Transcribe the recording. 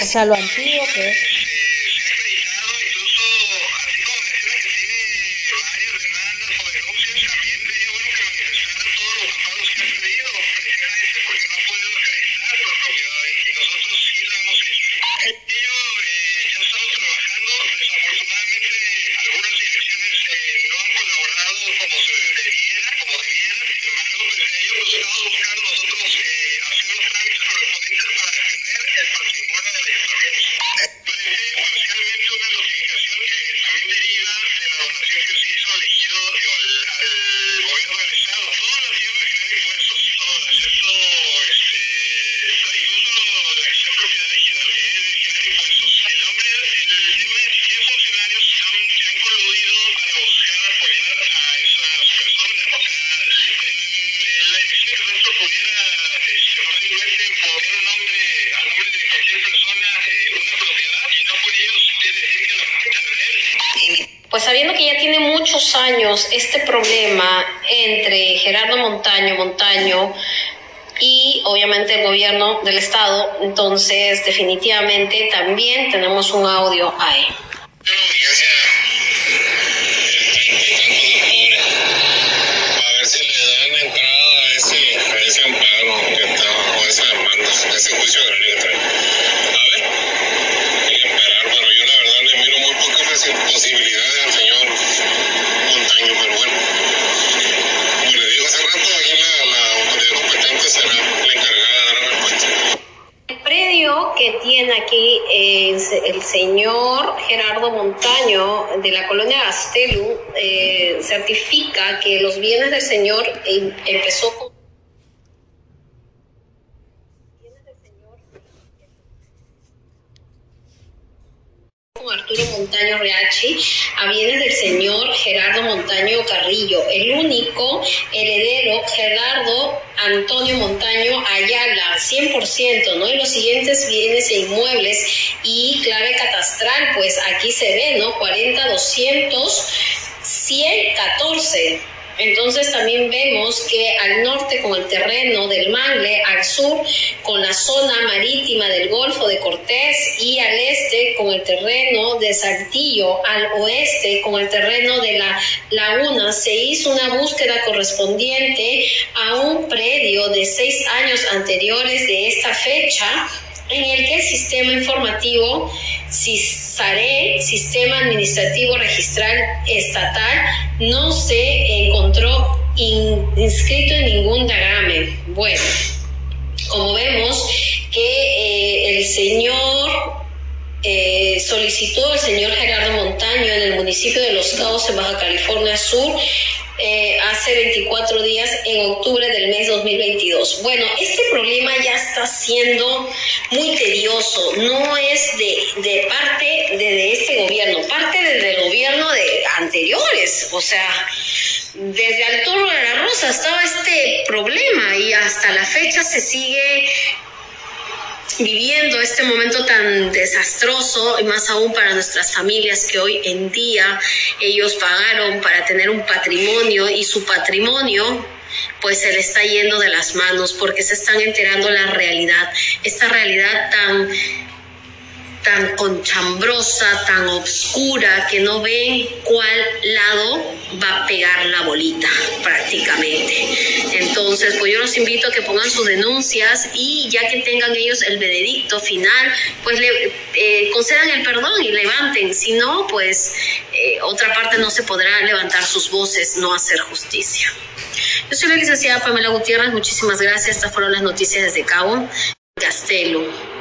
O sea, lo antiguo que es. Pues sabiendo que ya tiene muchos años este problema entre Gerardo Montaño, Montaño y obviamente el gobierno del estado, entonces definitivamente también tenemos un audio ahí. El señor Gerardo Montaño de la colonia Astelu eh, certifica que los bienes del señor em, empezó con Arturo Montaño Reachi a bienes del señor Gerardo Montaño Carrillo, el único heredero Gerardo Antonio Montaño Ayala, 100%, ¿no? Y los siguientes bienes e inmuebles y clave catastral, pues aquí se ve, ¿no? 40, 200, 114. Entonces también vemos que al norte con el terreno del Mangle, al sur con la zona marítima del Golfo de Cortés y al este con el terreno de Saltillo, al oeste con el terreno de la laguna, se hizo una búsqueda correspondiente a un predio de seis años anteriores de esta fecha en el que el sistema informativo CISARE, Sistema Administrativo Registral Estatal, no se encontró inscrito en ningún DAGAME. Bueno, como vemos que eh, el señor eh, solicitó el señor Gerardo Montaño en el municipio de Los Cabos, en Baja California Sur, eh, hace 24 días, en octubre del mes 2022. Bueno, este problema ya está siendo muy tedioso, no es de, de parte de, este gobierno, parte desde el gobierno de anteriores, o sea, desde Arturo de la Rosa estaba este problema y hasta la fecha se sigue viviendo este momento tan desastroso y más aún para nuestras familias que hoy en día ellos pagaron para tener un patrimonio y su patrimonio pues se le está yendo de las manos porque se están enterando la realidad, esta realidad tan tan conchambrosa, tan oscura, que no ven cuál lado va a pegar la bolita prácticamente. Entonces, pues yo los invito a que pongan sus denuncias y ya que tengan ellos el veredicto final, pues le eh, concedan el perdón y levanten. Si no, pues eh, otra parte no se podrá levantar sus voces, no hacer justicia. Yo soy la licenciada Pamela Gutiérrez, muchísimas gracias. Estas fueron las noticias desde Cabo Castelo.